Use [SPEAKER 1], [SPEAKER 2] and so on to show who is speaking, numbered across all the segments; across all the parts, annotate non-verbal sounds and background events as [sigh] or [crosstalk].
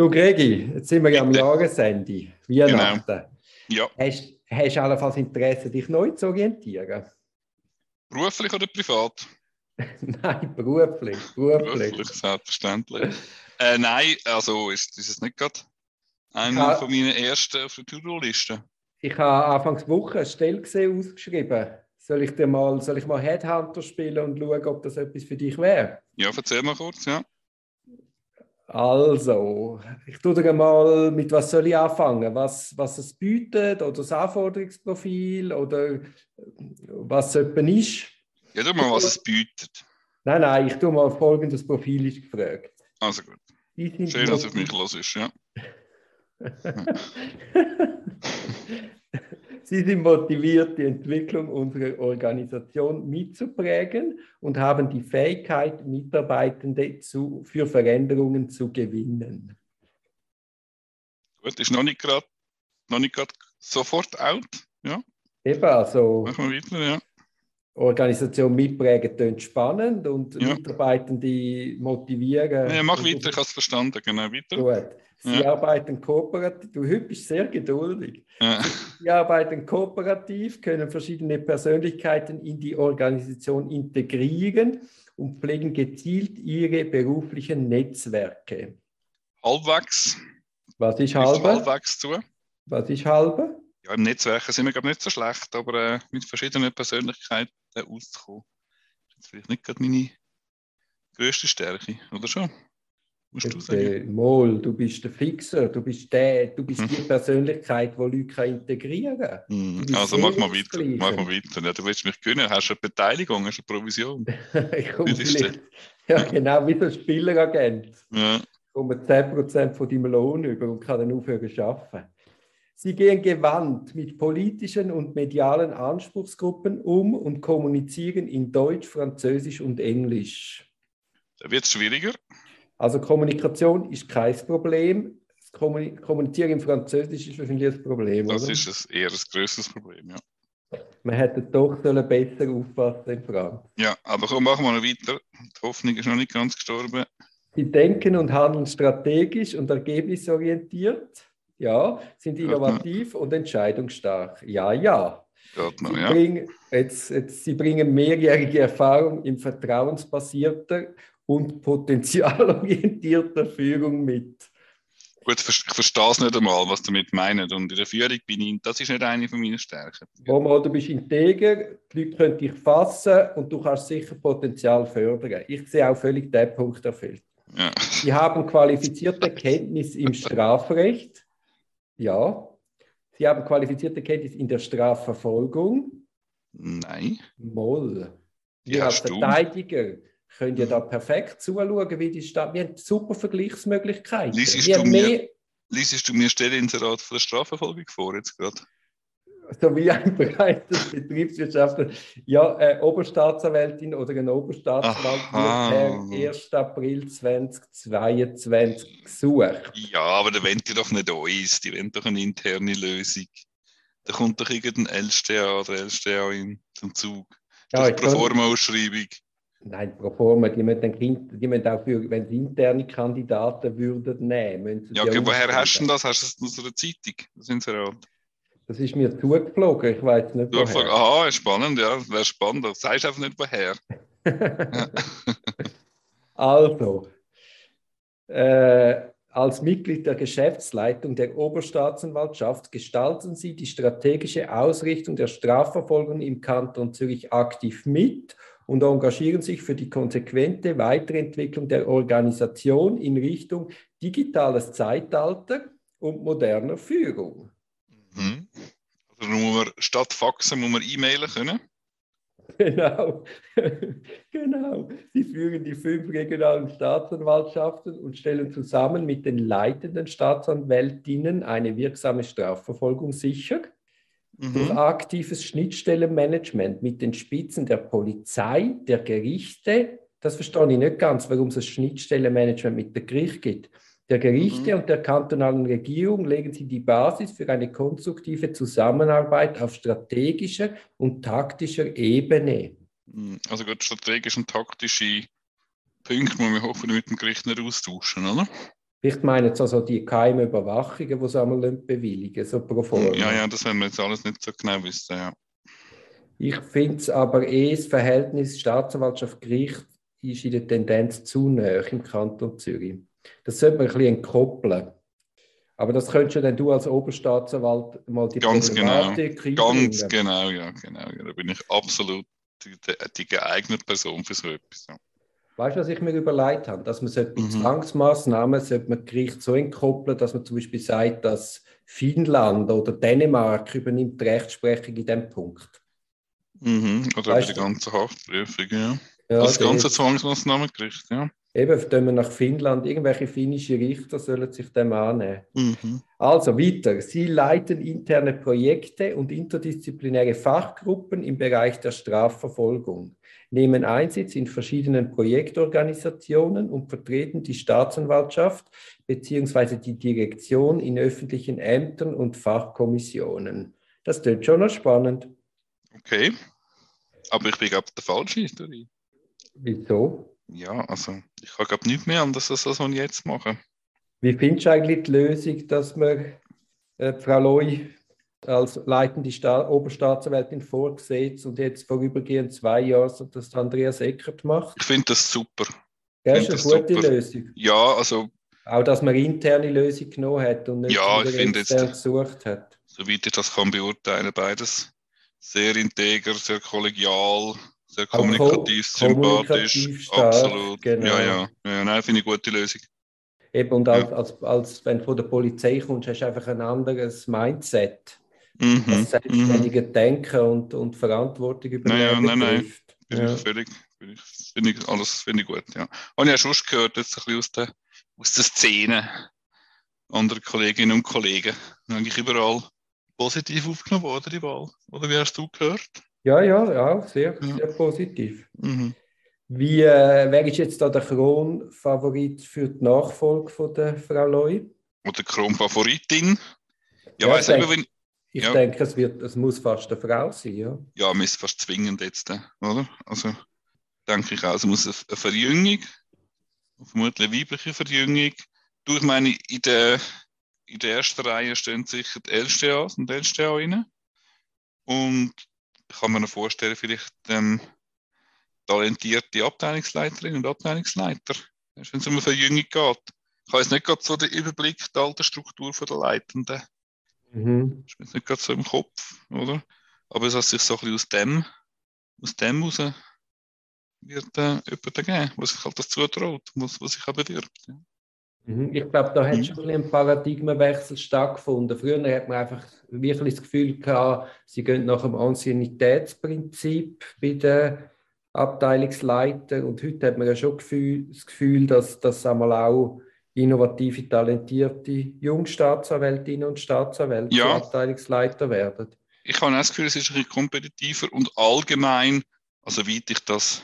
[SPEAKER 1] Du Gregi, jetzt sind wir ja am Jahresende, Weihnachten.
[SPEAKER 2] Genau. Ja.
[SPEAKER 1] Hast, hast du allenfalls Interesse, dich neu zu orientieren?
[SPEAKER 2] Beruflich oder privat? [laughs]
[SPEAKER 1] Nein, beruflich. Beruflich.
[SPEAKER 2] Beruflich, selbstverständlich. äh, nein, also ist, ist es nicht gerade einer
[SPEAKER 1] Ja.
[SPEAKER 2] von meinen ersten auf der To-Do-Liste.
[SPEAKER 1] Ich habe Anfangs Woche eine Stelle gesehen, ausgeschrieben. Soll ich dir mal, soll ich mal Headhunter spielen und schauen, ob das etwas für dich wäre?
[SPEAKER 2] Ja, erzähl mal kurz, ja.
[SPEAKER 1] Also, ich tue dir mal, mit was soll ich anfangen? Was, was es bietet oder das Anforderungsprofil oder äh, was es etwa ist?
[SPEAKER 2] Ja, tu mal, was es bietet.
[SPEAKER 1] Nein, nein, ich tue mal folgendes Profil ist gefragt.
[SPEAKER 2] Also gut. Schön, dass du auf mich los ist, ja. [laughs] [laughs] [laughs]
[SPEAKER 1] Sie sind motiviert, die Entwicklung unserer Organisation mitzuprägen und haben die Fähigkeit, Mitarbeitende zu, für Veränderungen zu gewinnen.
[SPEAKER 2] Gut, ist noch nicht gerade sofort out. Ja,
[SPEAKER 1] Eben, also
[SPEAKER 2] machen wir weiter, ja.
[SPEAKER 1] Organisation mitprägen klingt spannend und
[SPEAKER 2] Ja.
[SPEAKER 1] Mitarbeitende motivieren.
[SPEAKER 2] ja mach weiter, ich habe es verstanden, genau, weiter.
[SPEAKER 1] Gut. Sie
[SPEAKER 2] Ja.
[SPEAKER 1] arbeiten kooperativ. Du bist sehr geduldig.
[SPEAKER 2] Ja.
[SPEAKER 1] Sie arbeiten kooperativ, können verschiedene Persönlichkeiten in die Organisation integrieren und pflegen gezielt ihre beruflichen Netzwerke.
[SPEAKER 2] Halbwegs,
[SPEAKER 1] Was ist
[SPEAKER 2] trifft
[SPEAKER 1] halbe?
[SPEAKER 2] halbwegs zu.
[SPEAKER 1] Was ist halbe?
[SPEAKER 2] Im Netzwerk sind wir, glaube ich, nicht so schlecht, aber äh, mit verschiedenen Persönlichkeiten auszukommen, ist jetzt vielleicht nicht gerade meine grösste Stärke, oder schon? Musst du sagen.
[SPEAKER 1] Mol, du bist der Fixer, du bist der, du bist
[SPEAKER 2] Mhm.
[SPEAKER 1] die Persönlichkeit, die Leute kann integrieren kann.
[SPEAKER 2] Hm,
[SPEAKER 1] bist
[SPEAKER 2] Also mach mal weiter, mach mal weiter. Ja, du willst mich gewinnen, hast du eine Beteiligung, hast du eine Provision. [laughs]
[SPEAKER 1] ich komme vielleicht, ja, genau wie so ein Spieleragent.
[SPEAKER 2] Ja,
[SPEAKER 1] Ich komme 10% von deinem Lohn über und kann dann aufhören zu arbeiten. Sie gehen gewandt mit politischen und medialen Anspruchsgruppen um und kommunizieren in Deutsch, Französisch und Englisch.
[SPEAKER 2] da wird es schwieriger.
[SPEAKER 1] Also Kommunikation ist kein Problem. Das Kommuni- Kommunizieren in Französisch ist wahrscheinlich das Problem.
[SPEAKER 2] Das
[SPEAKER 1] oder?
[SPEAKER 2] ist ein, eher ein grösseres Problem, ja.
[SPEAKER 1] Man hätte doch sollen besser aufpassen in Franz.
[SPEAKER 2] Ja, aber komm, machen wir noch weiter. Die Hoffnung ist noch nicht ganz gestorben.
[SPEAKER 1] Sie denken und handeln strategisch und ergebnisorientiert. Ja, sind
[SPEAKER 2] Ja,
[SPEAKER 1] innovativ und entscheidungsstark. Ja, ja.
[SPEAKER 2] Noch,
[SPEAKER 1] Sie,
[SPEAKER 2] ja.
[SPEAKER 1] bringen, jetzt, jetzt, sie bringen mehrjährige Erfahrung in vertrauensbasierter und potenzialorientierter Führung mit.
[SPEAKER 2] Gut, ich verstehe es nicht einmal, was damit meinen. Und in der Führung bin ich, das ist nicht eine von meinen Stärken.
[SPEAKER 1] Romo, du bist integer, die Leute können dich fassen und du kannst sicher Potenzial fördern. Ich sehe auch völlig den Punkt erfüllt.
[SPEAKER 2] Ja.
[SPEAKER 1] Sie haben qualifizierte [laughs] Kenntnis im Strafrecht. Ja. Sie haben qualifizierte Kenntnis in der Strafverfolgung.
[SPEAKER 2] Nein.
[SPEAKER 1] Moll. Wir als
[SPEAKER 2] hast du.
[SPEAKER 1] Verteidiger können ja da perfekt zuschauen, wie die Stadt. Wir haben super Vergleichsmöglichkeiten.
[SPEAKER 2] Liesest du mir-
[SPEAKER 1] mehr,
[SPEAKER 2] Liesest du mir Stelleninserat von der Strafverfolgung vor jetzt gerade?
[SPEAKER 1] So wie ein breites Betriebswirtschaftler, ja, eine Oberstaatsanwältin oder ein Oberstaatsanwalt
[SPEAKER 2] Aha.
[SPEAKER 1] wird per 1. April 2022 gesucht.
[SPEAKER 2] Ja, aber da wollen die doch nicht uns, die wollen doch eine interne Lösung. Da kommt doch irgendein LSTA oder LSTA zum Zug.
[SPEAKER 1] Ja,
[SPEAKER 2] das
[SPEAKER 1] kann-
[SPEAKER 2] Proforma-Ausschreibung.
[SPEAKER 1] Nein, pro forma, die müssen, dann, die müssen auch für, wenn sie interne Kandidaten würden nehmen, müssen sie
[SPEAKER 2] Ja, okay, woher hast du denn das? Hast du es aus einer Zeitung? Das Inserat.
[SPEAKER 1] Das ist mir zugeflogen, ich weiß nicht woher.
[SPEAKER 2] aha, spannend, ja, wäre spannend. Du sagst einfach nicht woher. [laughs]
[SPEAKER 1] Also, äh, als Mitglied der Geschäftsleitung der Oberstaatsanwaltschaft gestalten Sie die strategische Ausrichtung der Strafverfolgung im Kanton Zürich aktiv mit und engagieren sich für die konsequente Weiterentwicklung der Organisation in Richtung digitales Zeitalter und moderner Führung.
[SPEAKER 2] Mhm. Muss man statt Faxen muss man e-mailen können. [laughs]
[SPEAKER 1] Genau, [laughs] genau. Sie führen die fünf regionalen Staatsanwaltschaften und stellen zusammen mit den leitenden Staatsanwältinnen eine wirksame Strafverfolgung sicher. Durch
[SPEAKER 2] Mhm.
[SPEAKER 1] aktives Schnittstellenmanagement mit den Spitzen der Polizei, der Gerichte, das verstehe ich nicht ganz, warum es ein Schnittstellenmanagement mit dem Gericht gibt. Der Gerichte und der kantonalen Regierung legen sie die Basis für eine konstruktive Zusammenarbeit auf strategischer und taktischer Ebene.
[SPEAKER 2] Mhm. Also gut, strategische und taktische Punkte muss man hoffentlich mit dem Gericht nicht austauschen, oder?
[SPEAKER 1] Vielleicht meinen Sie also die geheimen Überwachungen, die sie einmal bewilligen, so pro forma.
[SPEAKER 2] Ja, ja, das werden wir jetzt alles nicht so genau wissen, ja.
[SPEAKER 1] Ich finde es aber eh, das Verhältnis Staatsanwaltschaft-Gericht ist in der Tendenz zu nah im Kanton Zürich. Das sollte man ein bisschen entkoppeln. Aber das könntest du dann du als Oberstaatsanwalt mal die
[SPEAKER 2] Ganz genau,
[SPEAKER 1] Problematik
[SPEAKER 2] ganz
[SPEAKER 1] einbringen.
[SPEAKER 2] genau, ja, genau. Ja, da bin ich absolut die, die geeignete Person für so etwas. Ja.
[SPEAKER 1] Weißt du, was ich mir überlegt habe? Dass man sollte
[SPEAKER 2] Mhm.
[SPEAKER 1] Zwangsmaßnahmen sollte man Gericht so entkoppeln, dass man zum Beispiel sagt, dass Finnland oder Dänemark übernimmt die Rechtsprechung in diesem Punkt.
[SPEAKER 2] Mhm. Oder
[SPEAKER 1] Weißt
[SPEAKER 2] über die ganze Haftprüfung, ja.
[SPEAKER 1] Ja,
[SPEAKER 2] das ganze Zwangsmaßnahmengericht, ja.
[SPEAKER 1] Eben, wenn wir nach Finnland, irgendwelche finnische Richter sollen sich dem annehmen.
[SPEAKER 2] Mhm.
[SPEAKER 1] Also weiter. Sie leiten interne Projekte und interdisziplinäre Fachgruppen im Bereich der Strafverfolgung, nehmen Einsitz in verschiedenen Projektorganisationen und vertreten die Staatsanwaltschaft bzw. die Direktion in öffentlichen Ämtern und Fachkommissionen. Das klingt schon noch spannend.
[SPEAKER 2] Okay. Aber ich bin, glaube ich, der falsche Historie.
[SPEAKER 1] Wieso?
[SPEAKER 2] Ja, also ich habe, glaube ich, nicht mehr anders als das, was ich jetzt mache.
[SPEAKER 1] Wie findest du eigentlich die Lösung, dass man äh, Frau Loy als leitende Sta Oberstaatsanwältin vorgesehen und jetzt vorübergehend zwei Jahre so das Andreas Eckert macht?
[SPEAKER 2] Ich finde das super.
[SPEAKER 1] Das ist eine gute
[SPEAKER 2] super.
[SPEAKER 1] Lösung.
[SPEAKER 2] Ja, also
[SPEAKER 1] Auch, dass man interne Lösung genommen hat und nicht
[SPEAKER 2] Ja, ich jetzt-
[SPEAKER 1] gesucht hat.
[SPEAKER 2] soweit ich das kann beurteilen, beides sehr integer, sehr kollegial, sehr
[SPEAKER 1] Auch ko-
[SPEAKER 2] kommunikativ, sympathisch.
[SPEAKER 1] kommunikativ stark,
[SPEAKER 2] Absolut.
[SPEAKER 1] genau.
[SPEAKER 2] Ja, ja. ja nein, finde ich eine gute Lösung.
[SPEAKER 1] Eben, und als, als, als wenn du von der Polizei kommst, hast du einfach ein anderes Mindset.
[SPEAKER 2] Mhm.
[SPEAKER 1] Das
[SPEAKER 2] Mhm.
[SPEAKER 1] selbstständige Denken und, und Verantwortung übernehmen
[SPEAKER 2] Nein, ja, nein, nein. Bin
[SPEAKER 1] Ja.
[SPEAKER 2] ich völlig, bin ich, finde ich alles finde ich gut, ja. Habe ich auch schon gehört, jetzt ein bisschen aus der, aus der Szene. Andere Kolleginnen und Kollegen. Eigentlich überall positiv aufgenommen worden, die Wahl. Oder wie hast du gehört?
[SPEAKER 1] Ja, ja, ja, sehr,
[SPEAKER 2] Ja.
[SPEAKER 1] sehr positiv.
[SPEAKER 2] Mhm.
[SPEAKER 1] Wie, äh, wer ist jetzt da der Kronfavorit für die Nachfolge von der Frau Loy?
[SPEAKER 2] Oder Kronfavoritin. Ja,
[SPEAKER 1] Ja,
[SPEAKER 2] weiss
[SPEAKER 1] ich
[SPEAKER 2] eben,
[SPEAKER 1] denke-
[SPEAKER 2] wenn,
[SPEAKER 1] Ich
[SPEAKER 2] Ja.
[SPEAKER 1] denke, es, wird, es muss fast eine Frau sein, ja.
[SPEAKER 2] ja, man ist fast zwingend jetzt, äh, oder? Also, denke ich auch, es muss eine Verjüngung, vermutlich eine weibliche Verjüngung. Du, ich meine, in der, in der ersten Reihe stehen sicher die LSTAs und LSTA-Innen. Und ich kann mir noch vorstellen, vielleicht ähm, talentierte Abteilungsleiterinnen und Abteilungsleiter, wenn es um eine Verjüngung geht. Ich habe jetzt nicht gerade so den Überblick der alten Struktur der Leitenden.
[SPEAKER 1] Mhm.
[SPEAKER 2] ist mir jetzt nicht gerade so im Kopf, oder? Aber es hat sich so ein bisschen aus dem, aus dem raus wird äh, jemand geben, was sich halt das zutraut, was, was sich auch bewirbt. Ja.
[SPEAKER 1] Mhm. Ich glaube, da hat
[SPEAKER 2] Mhm.
[SPEAKER 1] schon ein, Paradigmenwechsel stattgefunden. Früher hat man einfach wirklich das Gefühl gehabt, sie gehen nach dem Anciennitätsprinzip bei den Abteilungsleitern. Und heute hat man ja schon Gefühl, das Gefühl, dass das einmal auch innovative, talentierte Jungstaatsanwältinnen und Staatsanwälte
[SPEAKER 2] Ja.
[SPEAKER 1] Abteilungsleiter werden.
[SPEAKER 2] Ich habe auch das Gefühl, es ist ein bisschen kompetitiver und allgemein, also weit ich das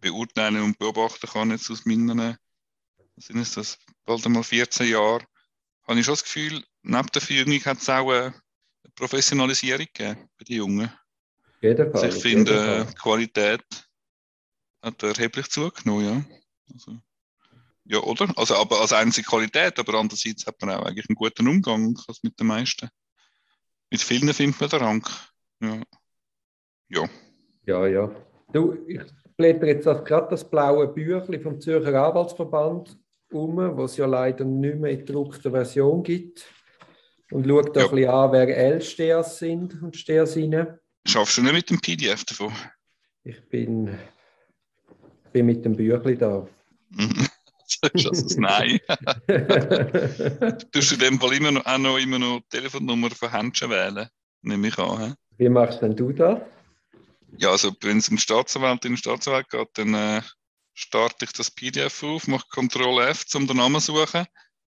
[SPEAKER 2] beurteilen und beobachten kann, jetzt aus meinen, was sind es das, bald einmal 14 Jahre, habe ich schon das Gefühl, neben der Führung hat es auch eine Professionalisierung gegeben bei den Jungen.
[SPEAKER 1] Auf jeden Fall.
[SPEAKER 2] Also ich finde,
[SPEAKER 1] Fall.
[SPEAKER 2] die Qualität hat erheblich zugenommen, ja. Also, ja, oder? Also, aber als einzige Qualität, aber andererseits hat man auch eigentlich einen guten Umgang als mit den meisten. Mit vielen findet man den Rang. Ja. Ja.
[SPEAKER 1] Ja, ja. Du, ich blätter jetzt gerade das blaue Büchlein vom Zürcher Anwaltsverband um, was ja leider nicht mehr in gedruckter Version gibt. Und schaue da
[SPEAKER 2] Ja.
[SPEAKER 1] ein bisschen an, wer L-Stehers sind und Stehersinnen.
[SPEAKER 2] Schaffst du nicht mit dem PDF davon?
[SPEAKER 1] Ich bin, bin mit dem Büchlein da.
[SPEAKER 2] Mhm. [laughs] Sagst du also Nein. [laughs] Tust du in dem Fall immer noch, auch noch, immer noch die Telefonnummer von Händchen wählen? Nehme ich an. hä?
[SPEAKER 1] Wie machst denn du das?
[SPEAKER 2] Ja, also wenn es um Staatsanwältin und Staatsanwalt geht, dann äh, starte ich das PDF auf, mache Ctrl F, um den Namen zu suchen,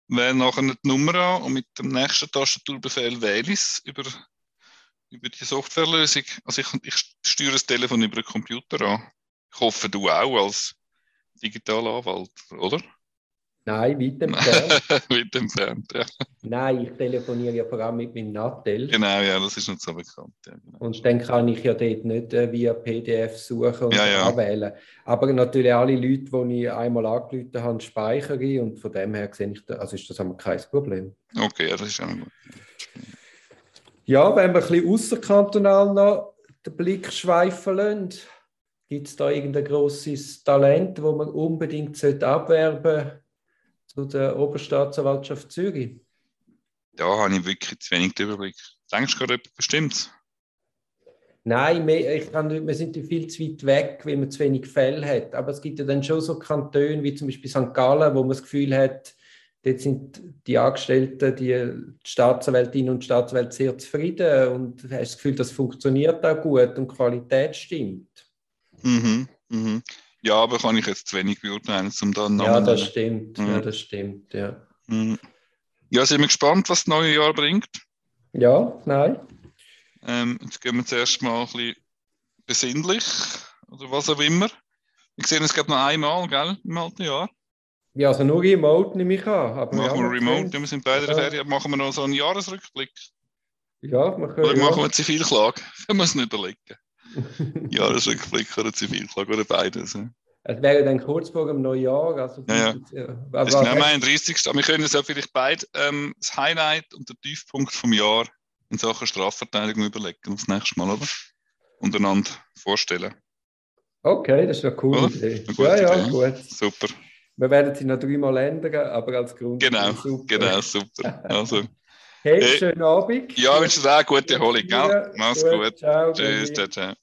[SPEAKER 2] wähle nachher die Nummer an und mit dem nächsten Tastaturbefehl wähle ich es über, über die Softwarelösung. Also ich, ich steuere das Telefon über den Computer an. Ich hoffe, du auch als digitaler Anwalt, oder?
[SPEAKER 1] Nein, weit entfernt.
[SPEAKER 2] weit entfernt, ja.
[SPEAKER 1] Nein, ich telefoniere ja vor allem mit meinem Nattel.
[SPEAKER 2] Genau, ja, das ist nicht so bekannt. Ja, genau.
[SPEAKER 1] Und dann kann ich ja dort nicht äh, via PDF suchen und
[SPEAKER 2] Ja, ja.
[SPEAKER 1] anwählen. Aber natürlich alle Leute, die ich einmal angerufen habe, speichere ich und von dem her sehe ich, da, also ist das einmal kein Problem.
[SPEAKER 2] Okay, ja, das ist auch gut.
[SPEAKER 1] Ja, wenn wir ein bisschen außerkantonal noch den Blick schweifen lassen, gibt es da irgendein grosses Talent, das man unbedingt sollte abwerben zu der Oberstaatsanwaltschaft Zürich?
[SPEAKER 2] Da habe ich wirklich zu wenig den Überblick. Denkst du gerade etwas Bestimmtes?
[SPEAKER 1] Nein, wir, ich kann, wir sind viel zu weit weg, weil man zu wenig Fälle hat. Aber es gibt ja dann schon so Kantone wie zum Beispiel St. Gallen, wo man das Gefühl hat, dort sind die Angestellten, die, Staatsanwältinnen und Staatsanwälte sehr zufrieden und du hast das Gefühl, das funktioniert auch gut und die Qualität stimmt.
[SPEAKER 2] Mhm, mhm. Ja, aber kann ich jetzt zu wenig beurteilen, um da einen
[SPEAKER 1] Ja, das stimmt.
[SPEAKER 2] Mhm.
[SPEAKER 1] Ja, das stimmt. Ja,
[SPEAKER 2] Mhm. Ja, sind wir gespannt, was das neue Jahr bringt.
[SPEAKER 1] ja nein.
[SPEAKER 2] Ähm, jetzt gehen wir zuerst mal ein bisschen besinnlich oder was auch immer. Ich sehe, es gibt noch einmal, gell, im alten Jahr.
[SPEAKER 1] Ja, also nur remote nehme ich an.
[SPEAKER 2] Machen
[SPEAKER 1] ja,
[SPEAKER 2] wir
[SPEAKER 1] wir
[SPEAKER 2] remote,
[SPEAKER 1] können-
[SPEAKER 2] wir sind beide in der
[SPEAKER 1] Ja.
[SPEAKER 2] Ferien. Machen wir noch so einen Jahresrückblick.
[SPEAKER 1] Ja, wir
[SPEAKER 2] Oder
[SPEAKER 1] können.
[SPEAKER 2] machen
[SPEAKER 1] Ja.
[SPEAKER 2] wir Zivilklage? [laughs] Wir es nicht überlegen. Jahresrückblick oder Zivilklage oder beides. Ja.
[SPEAKER 1] Es wäre dann kurz vor dem Neujahr. Also
[SPEAKER 2] Ja, ja.
[SPEAKER 1] ja.
[SPEAKER 2] Das ist
[SPEAKER 1] Aber,
[SPEAKER 2] genau am 31. Aber wir können es ja vielleicht beide ähm, das Highlight und der Tiefpunkt vom Jahr in Sachen Strafverteidigung überlegen aufs nächste Mal, oder? Untereinander vorstellen.
[SPEAKER 1] okay, das ist eine coole
[SPEAKER 2] Oder?
[SPEAKER 1] Idee.
[SPEAKER 2] Eine
[SPEAKER 1] Ja, ja,
[SPEAKER 2] Idee.
[SPEAKER 1] gut.
[SPEAKER 2] Super.
[SPEAKER 1] Wir werden sie noch dreimal ändern, aber als Grund.
[SPEAKER 2] Genau,
[SPEAKER 1] super.
[SPEAKER 2] genau, super. Also,
[SPEAKER 1] Hey,
[SPEAKER 2] Hey.
[SPEAKER 1] schönen Abend.
[SPEAKER 2] ja, wünsche dir auch gute Erholung, gell? Mach's gut.
[SPEAKER 1] Ciao.
[SPEAKER 2] Tschüss, ciao, ciao.